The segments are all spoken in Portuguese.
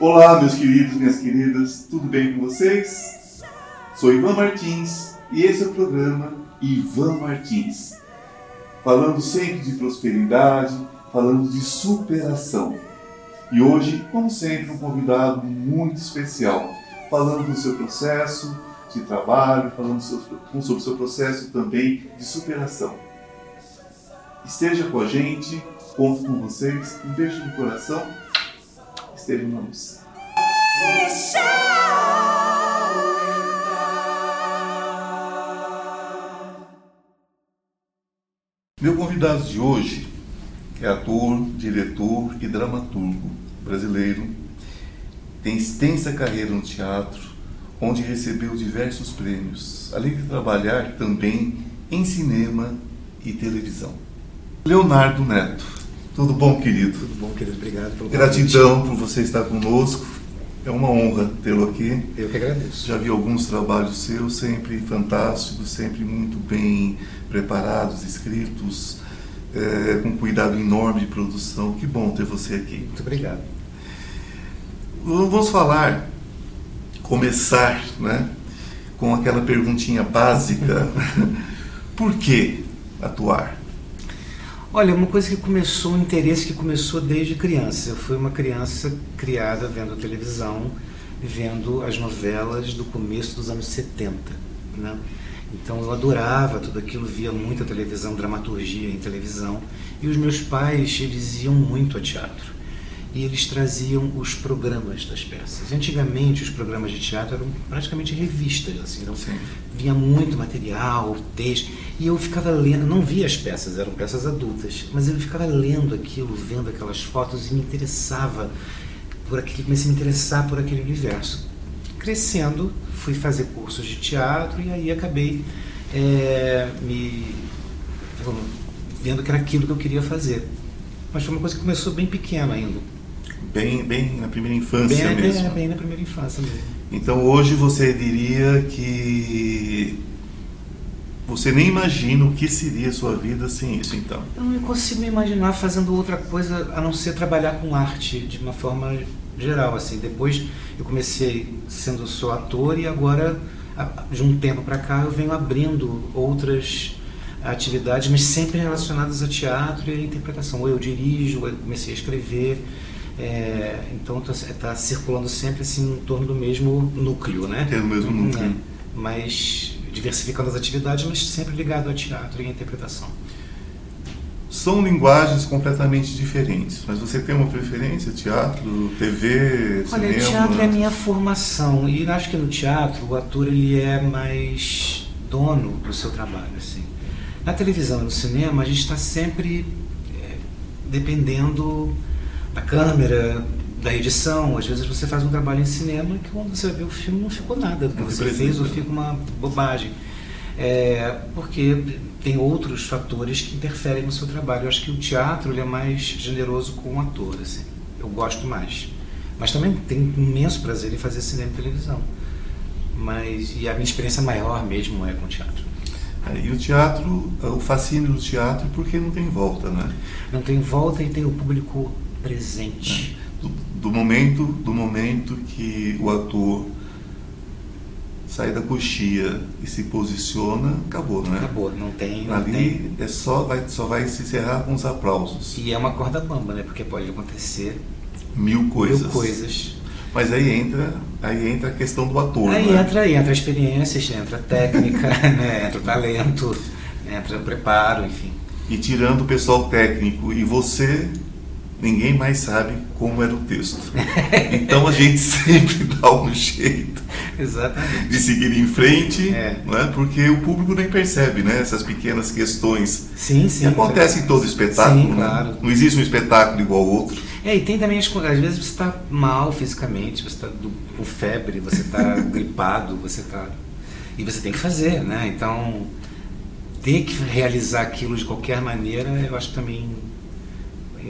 Olá, meus queridos, minhas queridas, tudo bem com vocês? Sou Ivan Martins e esse é o programa Ivan Martins. Falando sempre de prosperidade, falando de superação. E hoje, como sempre, um convidado muito especial, falando do seu processo de trabalho, falando sobre o seu processo também de superação. Esteja com a gente, conto com vocês, um beijo no coração, esteja na. Meu convidado de hoje é ator, diretor e dramaturgo brasileiro. Tem extensa carreira no teatro, onde recebeu diversos prêmios, além de trabalhar também em cinema e televisão. Leonardo Neto, tudo bom, querido? Tudo bom, querido. Obrigado pelo Gratidão convite. por você estar conosco. É uma honra tê-lo aqui. Eu que agradeço. Já vi alguns trabalhos seus, sempre fantásticos, sempre muito bem preparados, escritos, é, com cuidado enorme de produção. Que bom ter você aqui. Muito obrigado. Vamos falar, começar, né, com aquela perguntinha básica: por que atuar? Olha, uma coisa que começou, um interesse que começou desde criança. Eu fui uma criança criada vendo televisão, vendo as novelas do começo dos anos 70, né? Então eu adorava tudo aquilo, via muita televisão, dramaturgia em televisão. E os meus pais, eles iam muito a teatro. E eles traziam os programas das peças. Antigamente os programas de teatro eram praticamente revistas, assim, então Sim. vinha muito material, texto. E eu ficava lendo, não via as peças, eram peças adultas, mas eu ficava lendo aquilo, vendo aquelas fotos e me interessava por aquele, comecei a me interessar por aquele universo. Crescendo, fui fazer cursos de teatro e aí acabei é, me vendo que era aquilo que eu queria fazer. Mas foi uma coisa que começou bem pequena ainda. Bem, bem na primeira infância bem, mesmo. É, bem na primeira infância mesmo. Então hoje você diria que você nem imagina o que seria a sua vida sem isso, então? Eu não consigo me imaginar fazendo outra coisa a não ser trabalhar com arte de uma forma geral, assim. Depois eu comecei sendo só ator e agora de um tempo para cá eu venho abrindo outras atividades, mas sempre relacionadas a teatro e a interpretação. Ou eu dirijo, ou eu comecei a escrever. É, então está tá circulando sempre assim em torno do mesmo núcleo, né? Tem o mesmo núcleo. É, mas diversificando as atividades, mas sempre ligado ao teatro e à interpretação. São linguagens completamente diferentes, mas você tem uma preferência? Teatro, TV, Olha, cinema? teatro é a minha formação e acho que no teatro o ator ele é mais dono do seu trabalho, assim. Na televisão e no cinema a gente está sempre é, dependendo da câmera, da edição. Às vezes você faz um trabalho em cinema que quando você vê o filme não ficou nada do que você fez ou fica uma bobagem. É, porque tem outros fatores que interferem no seu trabalho. Eu acho que o teatro ele é mais generoso com o ator, assim. Eu gosto mais. Mas também tenho imenso prazer em fazer cinema e televisão. Mas e a minha experiência maior mesmo é com o teatro. É, e o teatro, o fascínio do teatro, porque não tem volta, né? Não tem volta e tem o público presente. Do, do, momento do momento que o ator sai da coxia e se posiciona, acabou, né? Acabou, não tem. Não Ali tem. é só vai só vai se encerrar com os aplausos. E é uma corda bamba, né? Porque pode acontecer mil coisas. Mil coisas. Mas aí entra, aí entra a questão do ator. Aí né? entra, entra a experiência, entra a técnica, né? entra o talento, entra o preparo, enfim. E tirando o pessoal técnico e você ninguém mais sabe como era o texto. Então a gente sempre dá um jeito Exatamente. de seguir em frente, É. né? porque o público nem percebe né? essas pequenas questões Sim, sim. que acontecem em todo espetáculo. Sim, né? claro. Não existe um espetáculo igual ao outro. É, e tem também, às vezes você está mal fisicamente, você está com febre, você está gripado, você está. E você tem que fazer, né? Então, ter que realizar aquilo de qualquer maneira, eu acho também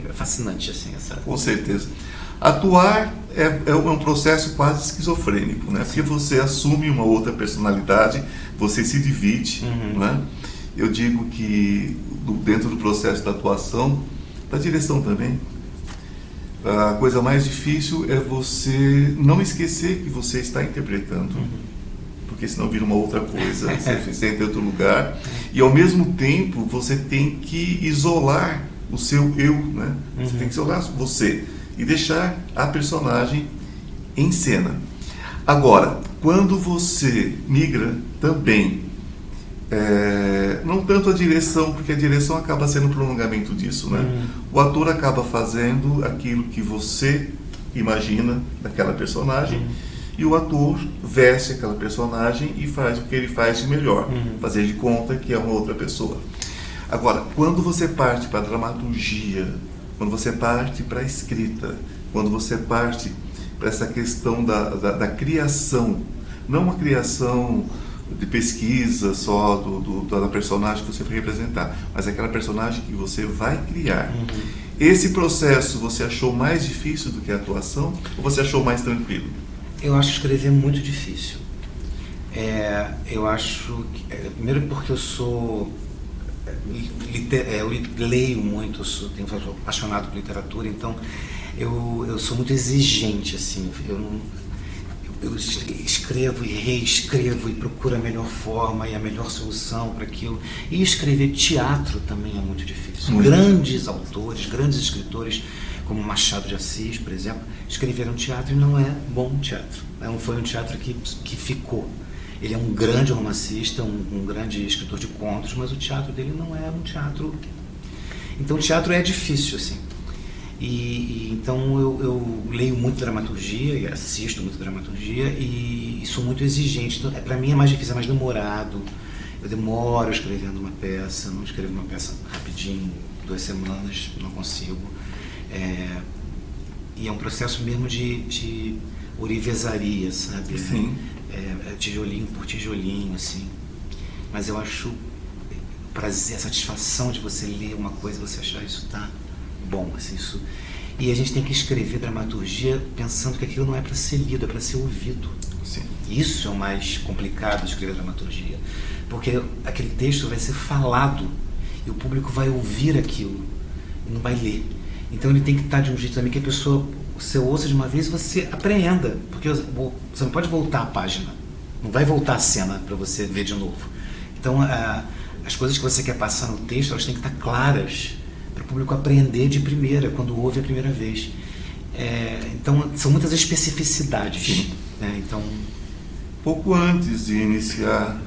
é fascinante, assim, essa. Com certeza. Atuar é, é um processo quase esquizofrênico, né? Porque você assume uma outra personalidade, você se divide, Uhum. né? Eu digo que do- dentro do processo da atuação, da direção também, A coisa mais difícil é você não esquecer que você está interpretando. Uhum. Porque senão vira uma outra coisa, você senta em outro lugar. E ao mesmo tempo você tem que isolar o seu eu, né? Você Uhum. tem que isolar você e deixar a personagem em cena. Agora, quando você migra também, é, não tanto a direção, porque a direção acaba sendo um prolongamento disso, né? Uhum. O ator acaba fazendo aquilo que você imagina daquela personagem Uhum. e o ator veste aquela personagem e faz o que ele faz de melhor, Uhum. fazer de conta que é uma outra pessoa. Agora, quando você parte para a dramaturgia, quando você parte para a escrita, quando você parte para essa questão da, da, da criação, não uma criação de pesquisa só do, do- da personagem que você vai representar, mas aquela personagem que você vai criar. Uhum. Esse processo você achou mais difícil do que a atuação ou você achou mais tranquilo? Eu acho escrever muito difícil. É, eu acho que, é, primeiro porque eu sou liter- é, eu leio muito, sou, tenho sou apaixonado por literatura, então eu, eu sou muito exigente assim. Eu não, eu, eu es- escrevo e reescrevo e procuro a melhor forma e a melhor solução para aquilo. E escrever teatro também é muito difícil. Muito. Grandes autores, grandes escritores, como Machado de Assis, por exemplo, escreveram teatro e não é bom teatro. Não foi um teatro que, que ficou. Ele é um grande romancista, um, um grande escritor de contos, mas o teatro dele não é um teatro. Então, o teatro é difícil, assim. E, e então eu, eu leio muito dramaturgia e assisto muito dramaturgia e, e sou muito exigente. Então, é, para mim é mais difícil, é mais demorado. Eu demoro escrevendo uma peça, não escrevo uma peça rapidinho, duas semanas, não consigo. É, e é um processo mesmo de, de orivesaria, sabe? Sim. É, é tijolinho por tijolinho, assim. Mas eu acho prazer, a satisfação de você ler uma coisa e você achar isso tá bom, assim, isso. E a gente tem que escrever dramaturgia pensando que aquilo não é para ser lido, é para ser ouvido. Sim. Isso é o mais complicado de escrever dramaturgia, porque aquele texto vai ser falado e o público vai ouvir aquilo e não vai ler. Então ele tem que estar de um jeito também que a pessoa você ouça de uma vez e você apreenda, porque você não pode voltar a página, não vai voltar a cena para você ver de novo. Então a, as coisas que você quer passar no texto elas têm que estar claras para o público aprender de primeira quando ouve a primeira vez. É, então são muitas especificidades. Né? Então Pouco antes de iniciar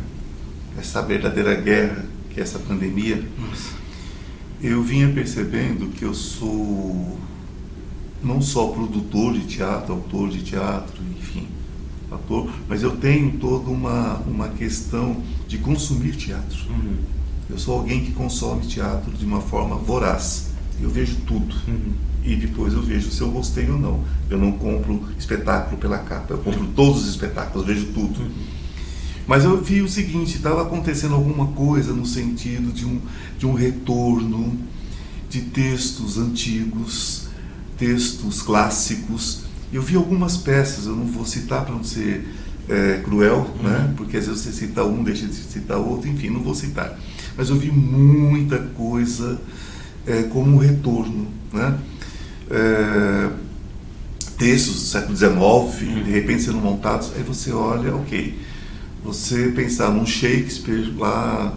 essa verdadeira guerra, que é essa pandemia, nossa. eu vinha percebendo que eu sou não só produtor de teatro, autor de teatro, enfim, ator, mas eu tenho toda uma, uma questão de consumir teatro. Uhum. Eu sou alguém que consome teatro de uma forma voraz. Eu vejo tudo. Uhum. E depois eu vejo se eu gostei ou não. Eu não compro espetáculo pela capa, eu compro todos os espetáculos, eu vejo tudo. Mas eu vi o seguinte, estava acontecendo alguma coisa no sentido de um, de um retorno de textos antigos, textos clássicos. Eu vi algumas peças, eu não vou citar para não ser é, cruel, né? porque às vezes você cita um, deixa de citar outro, enfim, não vou citar. Mas eu vi muita coisa é, como um retorno. Né? É, textos do século XIX, de repente sendo montados, aí você olha, ok, você pensar num Shakespeare lá,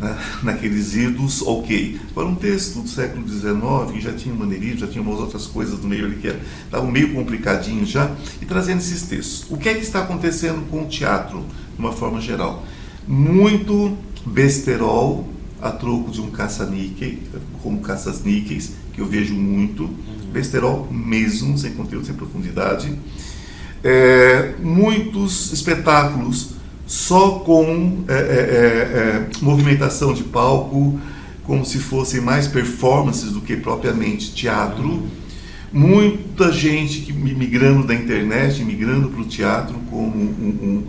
né, naqueles idos, ok. Agora um texto do século XIX, que já tinha maneirismo, já tinha umas outras coisas no meio ali que estavam meio complicadinhos já, e trazendo esses textos. O que é que está acontecendo com o teatro, de uma forma geral? Muito besterol a troco de um caça-níquel, como caças-níqueis, que eu vejo muito, besterol mesmo, sem conteúdo, sem profundidade. É, muitos espetáculos só com é, é, é, movimentação de palco, como se fossem mais performances do que propriamente teatro. Muita gente que migrando da internet, migrando para o teatro como um,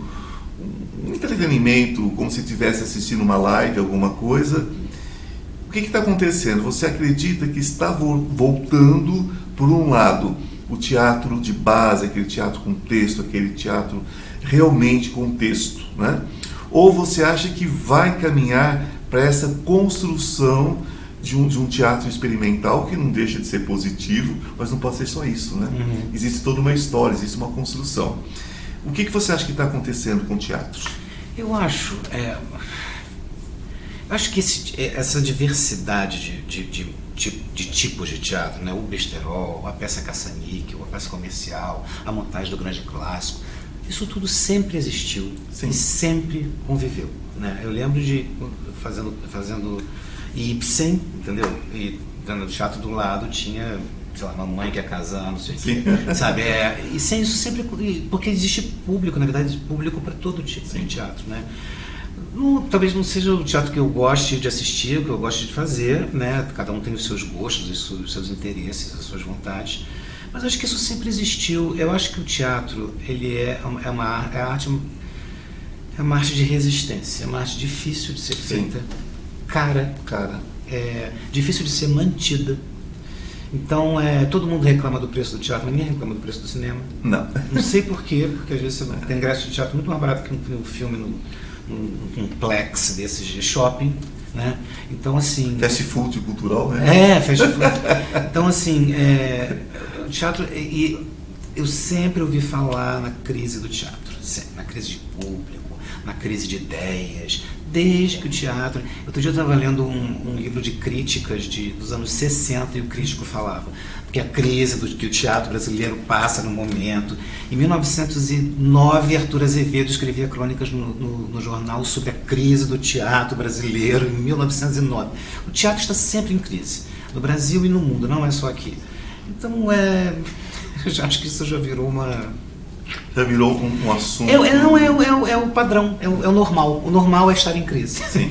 um, um, entretenimento, como se estivesse assistindo uma live, alguma coisa. O que está acontecendo? Você acredita que está voltando, por um lado, o teatro de base, aquele teatro com texto, aquele teatro realmente com texto, né? Ou você acha que vai caminhar para essa construção de um, de um teatro experimental que não deixa de ser positivo, mas não pode ser só isso, né? Uhum. Existe toda uma história, existe uma construção. O que, que você acha que está acontecendo com o teatro? Eu acho, é, eu acho que esse- é, essa diversidade de, de, de, de- de tipos de teatro, né? o besterol, a peça caça-níquel, a peça comercial, a montagem do grande clássico, isso tudo sempre existiu Sim. e sempre conviveu. Né? Eu lembro de fazendo, fazendo Ibsen, entendeu? E no teatro do lado tinha, sei lá, mamãe que ia casar, não sei o quê. Sabe? É, e sem isso sempre. Porque existe público, na verdade, público para todo tipo Sim. de teatro, né? Não- talvez não seja o teatro que eu goste de assistir, o que eu gosto de fazer, né? Cada um tem os seus gostos, os seus interesses, as suas vontades. Mas acho que isso sempre existiu. Eu acho que o teatro, ele é uma, é uma é arte é uma arte de resistência, é uma arte difícil de ser Sim. feita, cara, Cara, é difícil de ser mantida. Então, é, todo mundo reclama do preço do teatro, ninguém reclama do preço do cinema. não. Não sei porquê, porque às vezes você tem ingresso de teatro muito mais barato que um, filme no, num, num plex desses de shopping, né? Então, assim... Fast food cultural, né? É, fast. Então, assim, é, o teatro... E, e eu sempre ouvi falar na crise do teatro, sempre, na crise de público, na crise de ideias, desde que o teatro... Outro dia eu estava lendo um, um livro de críticas de, dos anos 60 e o crítico falava que a crise do, que o teatro brasileiro passa no momento. Em 1909, Arthur Azevedo escrevia crônicas no, no, no jornal sobre a crise do teatro brasileiro, em 1909. O teatro está sempre em crise, no Brasil e no mundo, não é só aqui. Então, é, eu já acho que isso já virou uma. Já virou um, um assunto. É, é- não, é, o- é, é o padrão, é o, é o normal. O normal é estar em crise. Sim.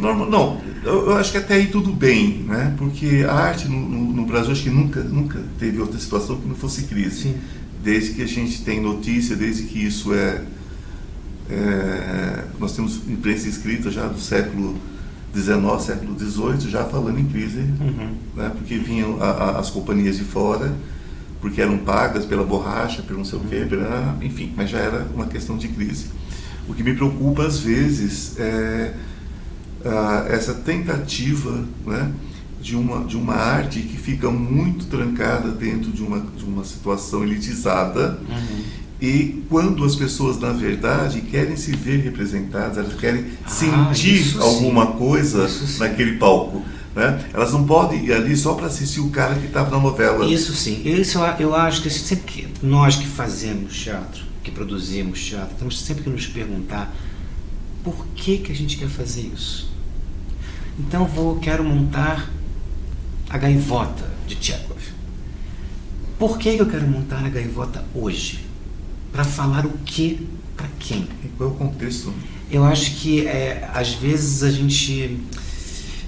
Norma- não, eu, eu acho que até aí tudo bem, né? Porque a arte no, no- no Brasil acho que nunca, nunca teve outra situação que não fosse crise. Sim. Desde que a gente tem notícia, desde que isso é, é, nós temos imprensa escrita já do século XIX, século XVIII, já falando em crise, Uhum. né? Porque vinham a- a- as companhias de fora, porque eram pagas pela borracha, pelo não sei o quê, pela- enfim, mas já era uma questão de crise. O que me preocupa às vezes é ah, essa tentativa né, de, uma, de uma arte que fica muito trancada dentro de uma, de uma situação elitizada Uhum. e quando as pessoas, na verdade, querem se ver representadas, elas querem Ah, sentir alguma coisa naquele palco. Né? Elas não podem ir ali só para assistir o cara que estava na novela. Isso sim, isso eu, acho que sempre que nós que fazemos teatro, que produzimos teatro, temos sempre que nos perguntar por que, que a gente quer fazer isso. Então vou, quero montar a gaivota de Tchekov. Por que, que eu quero montar a gaivota hoje? Para falar o que para quem? E qual é o contexto? Eu acho que é, às vezes a gente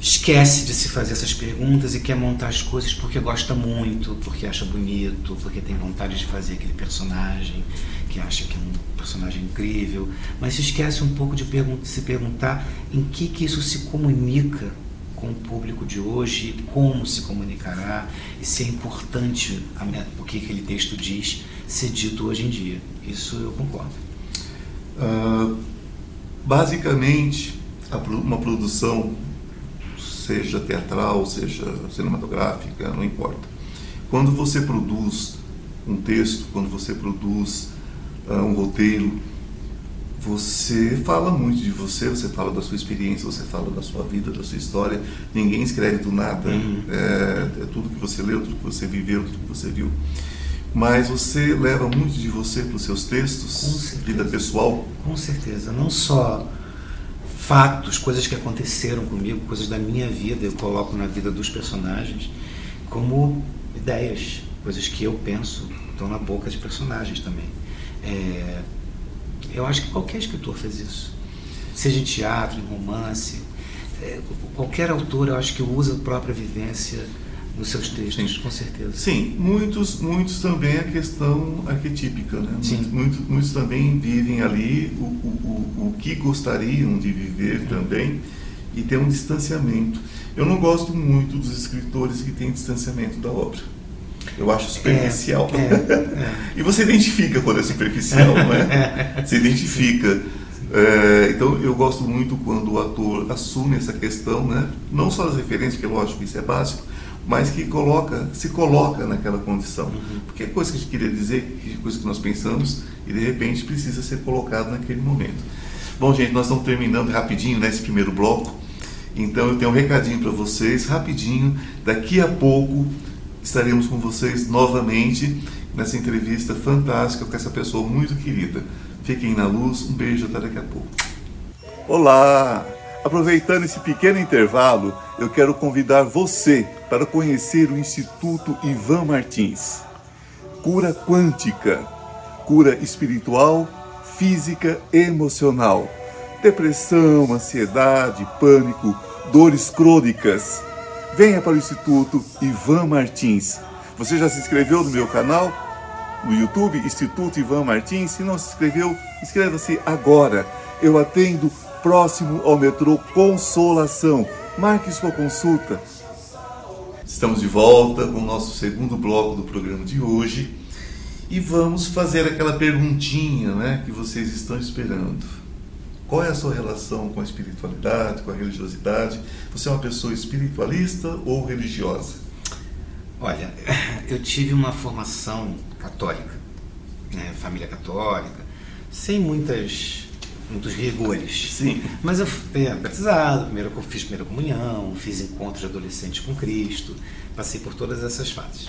esquece de se fazer essas perguntas e quer montar as coisas porque gosta muito, porque acha bonito, porque tem vontade de fazer aquele personagem, que acha que é um personagem incrível, mas se esquece um pouco de se perguntar em que, que isso se comunica com o público de hoje, como se comunicará e se é importante o que aquele texto diz ser dito hoje em dia. Isso eu concordo. Ah, basicamente, uma produção, seja teatral, seja cinematográfica, não importa. Quando você produz um texto, quando você produz ah, um roteiro, você fala muito de você, você fala da sua experiência, você fala da sua vida, da sua história. Ninguém escreve do nada. Uhum. É, é tudo que você leu, tudo que você viveu, tudo que você viu. Mas você leva muito de você para os seus textos, vida pessoal. Com certeza, não só fatos, coisas que aconteceram comigo, coisas da minha vida, eu coloco na vida dos personagens, como ideias, coisas que eu penso, estão na boca de personagens também. É, eu acho que qualquer escritor faz isso, seja em teatro, em romance, é, qualquer autor, eu acho que usa a própria vivência nos seus textos, Sim. com certeza. Sim, muitos, muitos também a questão arquetípica, né? Sim. Muitos, muitos, também vivem ali o, o, o, o que gostariam de viver também e tem um distanciamento. Eu não gosto muito dos escritores que têm distanciamento da obra. Eu acho superficial. É, é, E você identifica quando é superficial, não é? Você identifica. É, então eu gosto muito quando o ator assume essa questão, né? não só as referências, que lógico isso é básico, mas que coloca, se coloca naquela condição. Uhum. Porque é coisa que a gente queria dizer, é coisa que nós pensamos e de repente precisa ser colocado naquele momento. Bom, gente, nós estamos terminando rapidinho nesse né, primeiro bloco. Então eu tenho um recadinho para vocês, rapidinho. Daqui a pouco estaremos com vocês novamente nessa entrevista fantástica com essa pessoa muito querida. Fiquem na luz, um beijo, até daqui a pouco. Olá! Aproveitando esse pequeno intervalo, eu quero convidar você para conhecer o Instituto Ivan Martins. Cura quântica, cura espiritual, física e emocional. Depressão, ansiedade, pânico, dores crônicas. Venha para o Instituto Ivan Martins. Você já se inscreveu no meu canal? No YouTube, Instituto Ivan Martins. Se não se inscreveu, inscreva-se agora. Eu atendo próximo ao metrô Consolação. Marque sua consulta Estamos de volta com o nosso segundo bloco do programa de hoje e vamos fazer aquela perguntinha né, que vocês estão esperando. Qual é a sua relação com a espiritualidade, com a religiosidade? Você é uma pessoa espiritualista ou religiosa? Olha, eu tive uma formação católica, né, família católica, sem muitas muitos rigores. Sim. Mas eu é, batizado, primeiro eu fiz primeira comunhão, fiz encontros de adolescentes com Cristo, passei por todas essas fases.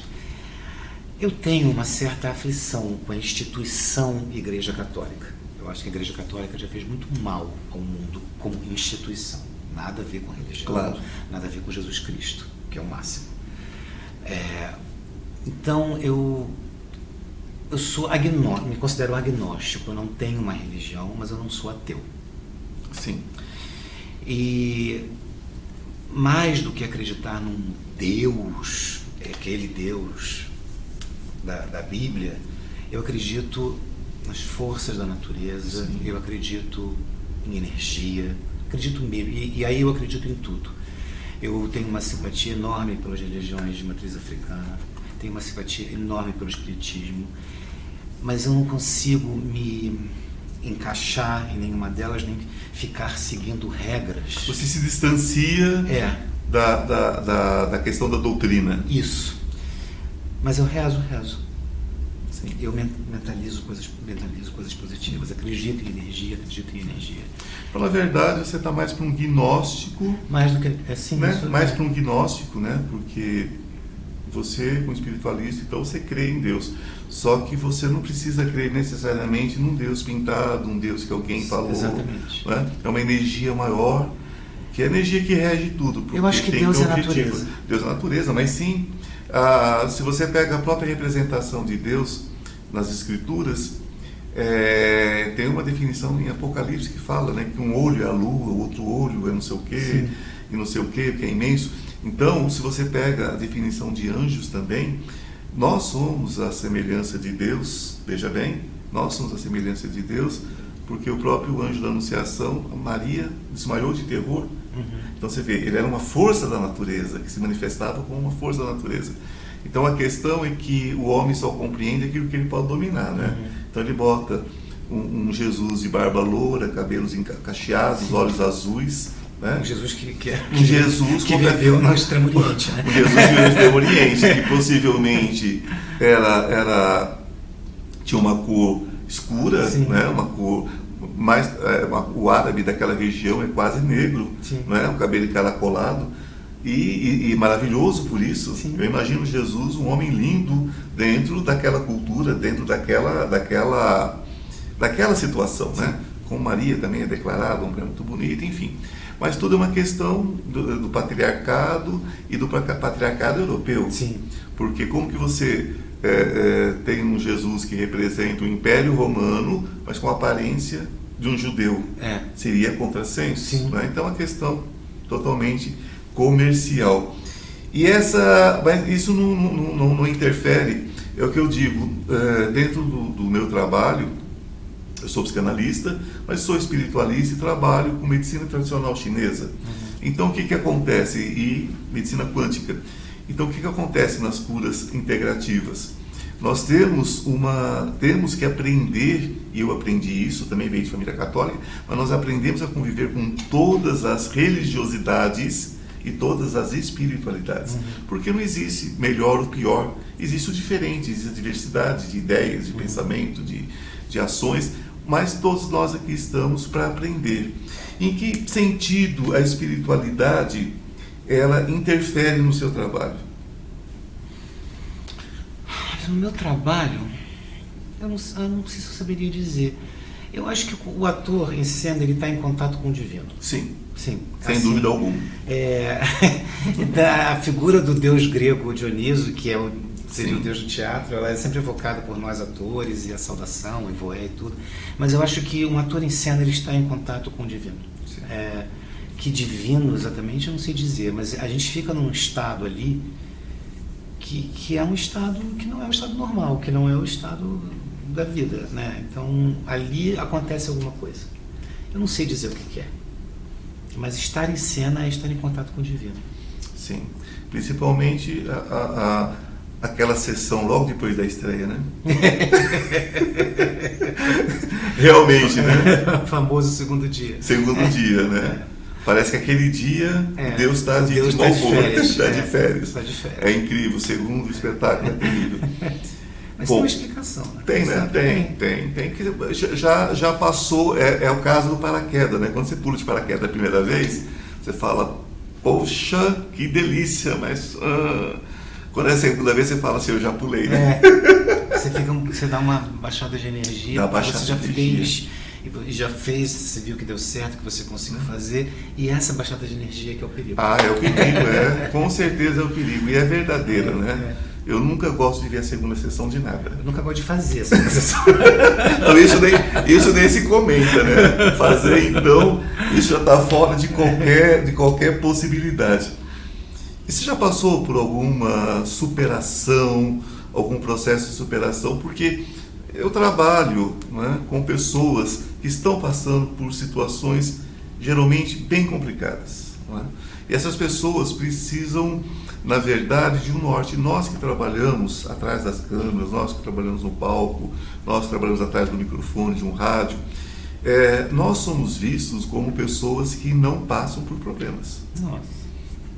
Eu tenho uma certa aflição com a instituição Igreja Católica. Eu acho que a Igreja Católica já fez muito mal ao mundo como instituição. Nada a ver com a religião, claro. nada a ver com Jesus Cristo, que é o máximo. É, então eu eu sou agnóstico, me considero agnóstico, eu não tenho uma religião, mas eu não sou ateu. Sim. E mais do que acreditar num Deus, é aquele Deus da, da Bíblia, eu acredito nas forças da natureza, Sim. eu acredito em energia, acredito mesmo, e, e aí eu acredito em tudo. Eu tenho uma simpatia enorme pelas religiões de matriz africana, tenho uma simpatia enorme pelo espiritismo mas eu não consigo me encaixar em nenhuma delas, nem ficar seguindo regras. Você se distancia é. da, da, da, da questão da doutrina. Isso. Mas eu rezo, rezo. Sim. Eu mentalizo coisas, mentalizo coisas positivas, acredito em energia, acredito em energia. Na verdade, você está mais para um gnóstico. Mais do que. É, sim, né? Mais é. para um gnóstico, né? Porque você, como espiritualista, então você crê em Deus. Só que você não precisa crer necessariamente num Deus pintado, um Deus que alguém falou. Exatamente. Né? É uma energia maior, que é a energia que rege tudo. Eu acho que Deus é natureza. Deus é natureza, mas sim, ah, se você pega a própria representação de Deus nas Escrituras, é, tem uma definição em Apocalipse que fala né, que um olho é a lua, o outro olho é não sei o quê, e não sei o quê, que é imenso. Então, se você pega a definição de anjos também, nós somos a semelhança de Deus, veja bem, nós somos a semelhança de Deus, porque o próprio anjo da Anunciação, Maria, desmaiou de terror. Uhum. Então você vê, ele era uma força da natureza, que se manifestava como uma força da natureza. Então a questão é que o homem só compreende aquilo que ele pode dominar, né? Uhum. Então ele bota um, um, Jesus de barba loura, cabelos cacheados, olhos azuis, né? Um Jesus que, que, é, que, Jesus que viveu no Extremo Oriente. Né? Um Jesus que viveu no Extremo Oriente, que possivelmente era, era, tinha uma cor escura, né? uma cor mais. É, uma, o árabe daquela região é quase negro, né? o cabelo encaracolado. E, e, e, maravilhoso por isso. Sim. Eu imagino Jesus um homem lindo dentro daquela cultura, dentro daquela, daquela, daquela situação, né? Com Maria também é declarado, uma mulher muito bonita, enfim. Mas tudo é uma questão do, do patriarcado e do patriarcado europeu. Sim. Porque como que você é, é, tem um Jesus que representa o Império Romano, mas com a aparência de um judeu? É. Seria contrassenso? Né? Então é uma questão totalmente comercial. E essa, mas isso não, não, não, não interfere, é o que eu digo, é, dentro do, do meu trabalho, eu sou psicanalista, mas sou espiritualista e trabalho com medicina tradicional chinesa. Uhum. Então, o que, que acontece? E medicina quântica. Então, o que, que acontece nas curas integrativas? Nós temos uma temos que aprender, e eu aprendi isso, também veio de família católica, mas nós aprendemos a conviver com todas as religiosidades e todas as espiritualidades. Uhum. Porque não existe melhor ou pior, existe o diferente, existe a diversidade de ideias, de uhum. pensamento, de, de ações, mas todos nós aqui estamos para aprender. Em que sentido a espiritualidade ela interfere no seu trabalho? No meu trabalho, eu não, eu não sei se eu saberia dizer. Eu acho que o ator em cena ele está em contato com o divino. Sim. Sim. Sem assim, dúvida alguma. É, a figura do deus grego Dioniso, que é o, seria o deus do teatro, ela é sempre evocada por nós atores e a saudação, e voé e tudo. Mas eu acho que um ator em cena ele está em contato com o divino. É, que divino exatamente eu não sei dizer, mas a gente fica num estado ali que, que é um estado que não é um estado normal, que não é o estado da vida, né? Então ali acontece alguma coisa. Eu não sei dizer o que, que é, mas estar em cena é estar em contato com o divino. Sim, principalmente a, a, a aquela sessão logo depois da estreia, né? Realmente, né? o famoso segundo dia. Segundo é. dia, né? É. Parece que aquele dia é, Deus está de, Deus de tá de férias. Está de, férias. Tá de férias. É incrível, segundo o espetáculo é terrível. Mas Bom, tem uma explicação, né? Tem, né? Tem, tem, tem. que já, já passou, é, é o caso do paraquedas, né? Quando você pula de paraquedas a primeira vez, você fala, poxa, que delícia, mas. Ah, quando é a segunda vez, você fala assim, eu já pulei, né? É, você, fica, você dá uma baixada de energia, dá baixada você já de fez e já fez, você viu que deu certo, que você conseguiu uhum. fazer, e essa baixada de energia que é o perigo. Ah, é o perigo, é. Com certeza é o perigo. E é verdadeira, é, né? É. Eu nunca gosto de ver a segunda sessão de nada. Eu nunca gosto de fazer a segunda sessão. então, isso nem, isso nem se comenta, né? Fazer, então, isso já está fora de qualquer, de qualquer possibilidade. E você já passou por alguma superação, algum processo de superação? Porque eu trabalho né, com pessoas que estão passando por situações geralmente bem complicadas. É? E essas pessoas precisam, na verdade, de um norte. Nós que trabalhamos atrás das câmeras, nós que trabalhamos no palco, nós que trabalhamos atrás do microfone, de um rádio, é, nós somos vistos como pessoas que não passam por problemas. Nossa.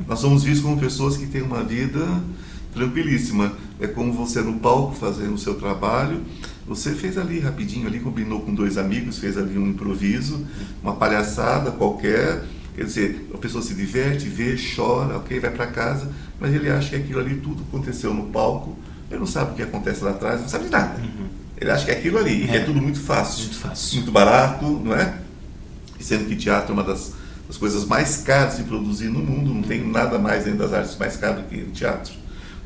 Nós somos vistos como pessoas que têm uma vida tranquilíssima. É como você no palco fazendo o seu trabalho. Você fez ali rapidinho, ali combinou com dois amigos, fez ali um improviso, uma palhaçada qualquer. Quer dizer, a pessoa se diverte, vê, chora, ok, vai para casa, mas ele acha que aquilo ali tudo aconteceu no palco. Ele não sabe o que acontece lá atrás, não sabe de nada. Uhum. Ele acha que é aquilo ali, é. que é tudo muito fácil, muito fácil, muito barato, não é? Sendo que teatro é uma das as coisas mais caras de produzir no mundo, não tem nada mais dentro das artes mais caras do que o teatro.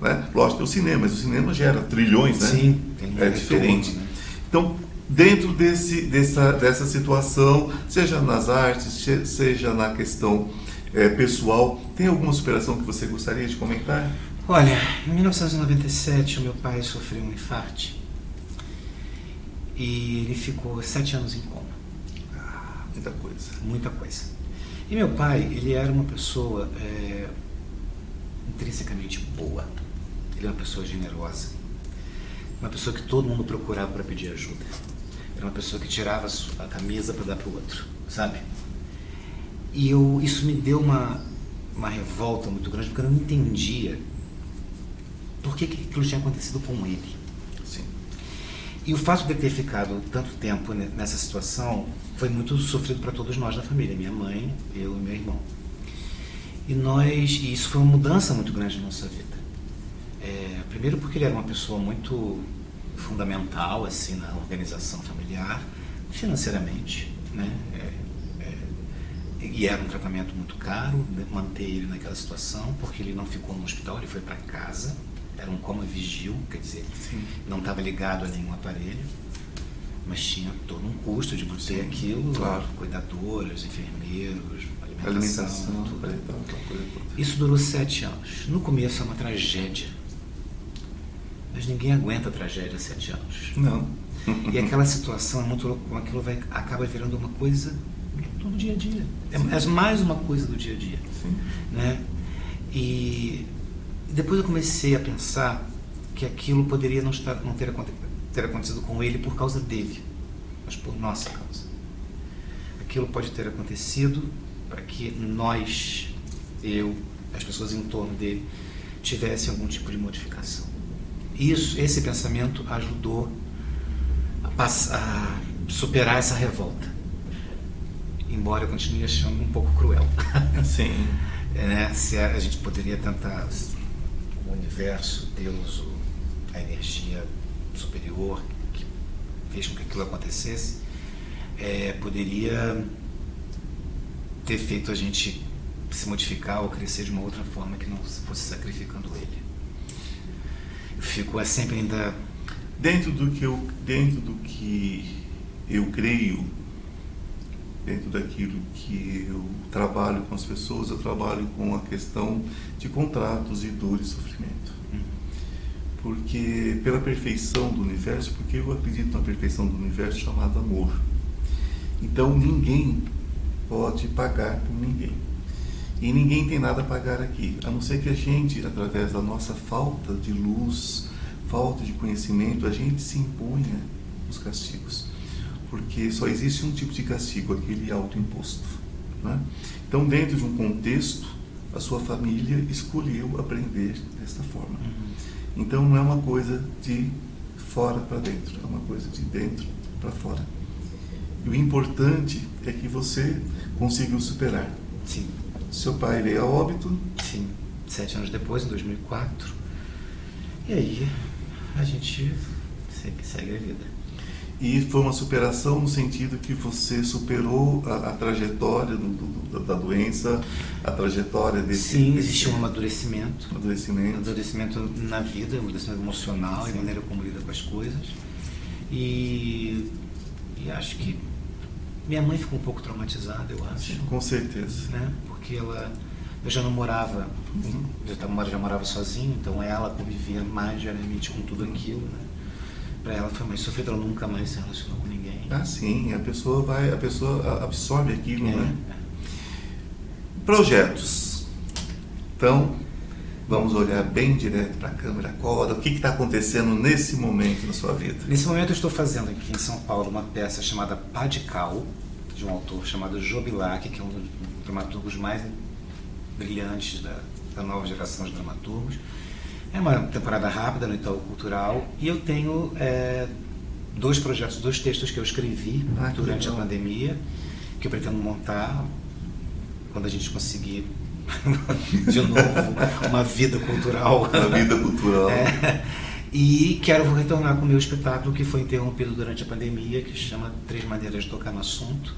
Né? Lógico, tem o cinema, mas o cinema gera trilhões, né? Sim, é diferente. né? Então, dentro desse, dessa, dessa situação, seja nas artes, seja na questão é, pessoal, tem alguma superação que você gostaria de comentar? Olha, em 1997 o meu pai sofreu um infarto e ele ficou sete anos em coma. Ah, muita coisa. Muita coisa. E meu pai, ele era uma pessoa é, intrinsecamente boa. Ele era uma pessoa generosa. Uma pessoa que todo mundo procurava para pedir ajuda. Era uma pessoa que tirava a camisa para dar para o outro, sabe? E eu, isso me deu uma, uma revolta muito grande, porque eu não entendia por que, que aquilo tinha acontecido com ele. E o fato de ter ficado tanto tempo nessa situação foi muito sofrido para todos nós da família, minha mãe, eu e meu irmão. E nós, e isso foi uma mudança muito grande na nossa vida. É, primeiro porque ele era uma pessoa muito fundamental assim na organização familiar, financeiramente, né? É, é, e era um tratamento muito caro né? manter ele naquela situação, porque ele não ficou no hospital, ele foi para casa, era um coma vigil, quer dizer, Sim. não estava ligado a nenhum aparelho mas tinha todo um custo de manter Sim, aquilo, claro. cuidadoras, enfermeiros, alimentação, alimentação tudo. Isso durou sete anos. No começo é uma tragédia, mas ninguém aguenta a tragédia sete anos. Não. E aquela situação é muito louca, como aquilo vai, acaba virando uma coisa do dia a dia. É, é, mais uma coisa do dia a dia. Sim. Né? E depois eu comecei a pensar que aquilo poderia não, estar, não ter, ter acontecido com ele por causa dele, mas por nossa causa. Aquilo pode ter acontecido para que nós, eu, as pessoas em torno dele, tivessem algum tipo de modificação. Isso, esse pensamento ajudou a, passar, a superar essa revolta. Embora eu continue achando um pouco cruel. Sim. É, né? Se a, a gente poderia tentar o universo, Deus, a energia superior que fez com que aquilo acontecesse, é, poderia ter feito a gente se modificar ou crescer de uma outra forma que não fosse sacrificando ele. Eu fico é sempre ainda dentro do que eu dentro do que eu creio dentro daquilo que eu trabalho com as pessoas, eu trabalho com a questão de contratos de dor e sofrimento. Porque pela perfeição do universo, porque eu acredito na perfeição do universo chamado amor. Então ninguém pode pagar por ninguém. E ninguém tem nada a pagar aqui, a não ser que a gente, através da nossa falta de luz, falta de conhecimento, a gente se imponha os castigos. Porque só existe um tipo de castigo, aquele autoimposto. Né? Então, dentro de um contexto, a sua família escolheu aprender desta forma. Uhum. Então, não é uma coisa de fora para dentro, é uma coisa de dentro para fora. E o importante é que você conseguiu superar. Sim. Seu pai veio a óbito. Sim. Sete anos depois, em 2004. E aí, a gente segue, segue a vida. E foi uma superação no sentido que você superou a, a trajetória do, do, da doença, a trajetória desse. Sim, existe um amadurecimento. Amadurecimento. Amadurecimento na vida, amadurecimento emocional Sim. e maneira como lida com as coisas. E, e acho que minha mãe ficou um pouco traumatizada, eu acho. Sim, com certeza. Né? Porque ela. Eu já não morava, uhum. já, já morava sozinho, então ela convivia mais diariamente com tudo aquilo, né? Para ela foi mais sofrido, ela nunca mais se relacionou com ninguém. Ah, sim, a pessoa vai, a pessoa absorve aquilo, é, né? É. Projetos. Então, vamos olhar bem direto para a câmera agora. O que está acontecendo nesse momento na sua vida? Nesse momento eu estou fazendo aqui em São Paulo uma peça chamada Padical, de um autor chamado Jobilac, que é um dos dramaturgos mais brilhantes da, da nova geração de dramaturgos. É uma temporada rápida no Itaú Cultural e eu tenho é, dois projetos, dois textos que eu escrevi ah, durante a pandemia, que eu pretendo montar quando a gente conseguir de novo uma vida cultural. Uma vida cultural. É, e quero retornar com o meu espetáculo que foi interrompido durante a pandemia, que se chama Três Maneiras de Tocar no Assunto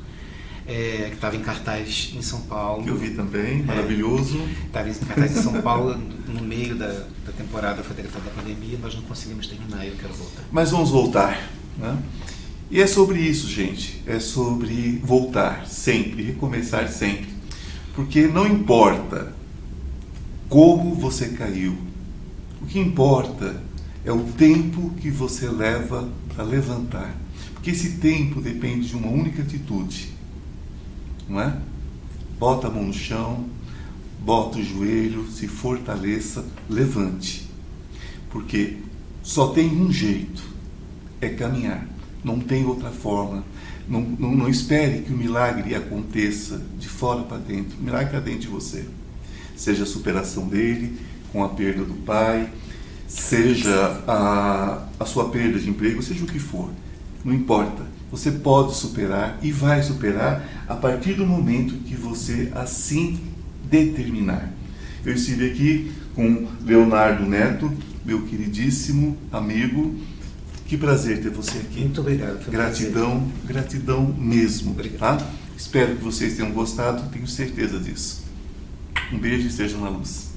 é, que estava em cartaz em São Paulo. Que eu vi também, maravilhoso. Estava em cartaz em São Paulo no meio da, da temporada, foi decretada a pandemia, nós não conseguimos terminar eu quero voltar. Mas vamos voltar. Né? E é sobre isso, gente. É sobre voltar sempre, recomeçar sempre. Porque não importa como você caiu, o que importa é o tempo que você leva para levantar. Porque esse tempo depende de uma única atitude não é? Bota a mão no chão, bota o joelho, se fortaleça, levante. Porque só tem um jeito, é caminhar. Não tem outra forma. Não, não, não espere que o milagre aconteça de fora para dentro. O milagre está dentro de você. Seja a superação dele, com a perda do pai, seja a, a sua perda de emprego, seja o que for. Não importa você pode superar e vai superar a partir do momento que você assim determinar. Eu estive aqui com Leonardo Neto, meu queridíssimo amigo. Que prazer ter você aqui. Muito obrigado. Gratidão, gratidão mesmo. Obrigado. Tá? Espero que vocês tenham gostado, tenho certeza disso. Um beijo e sejam na luz.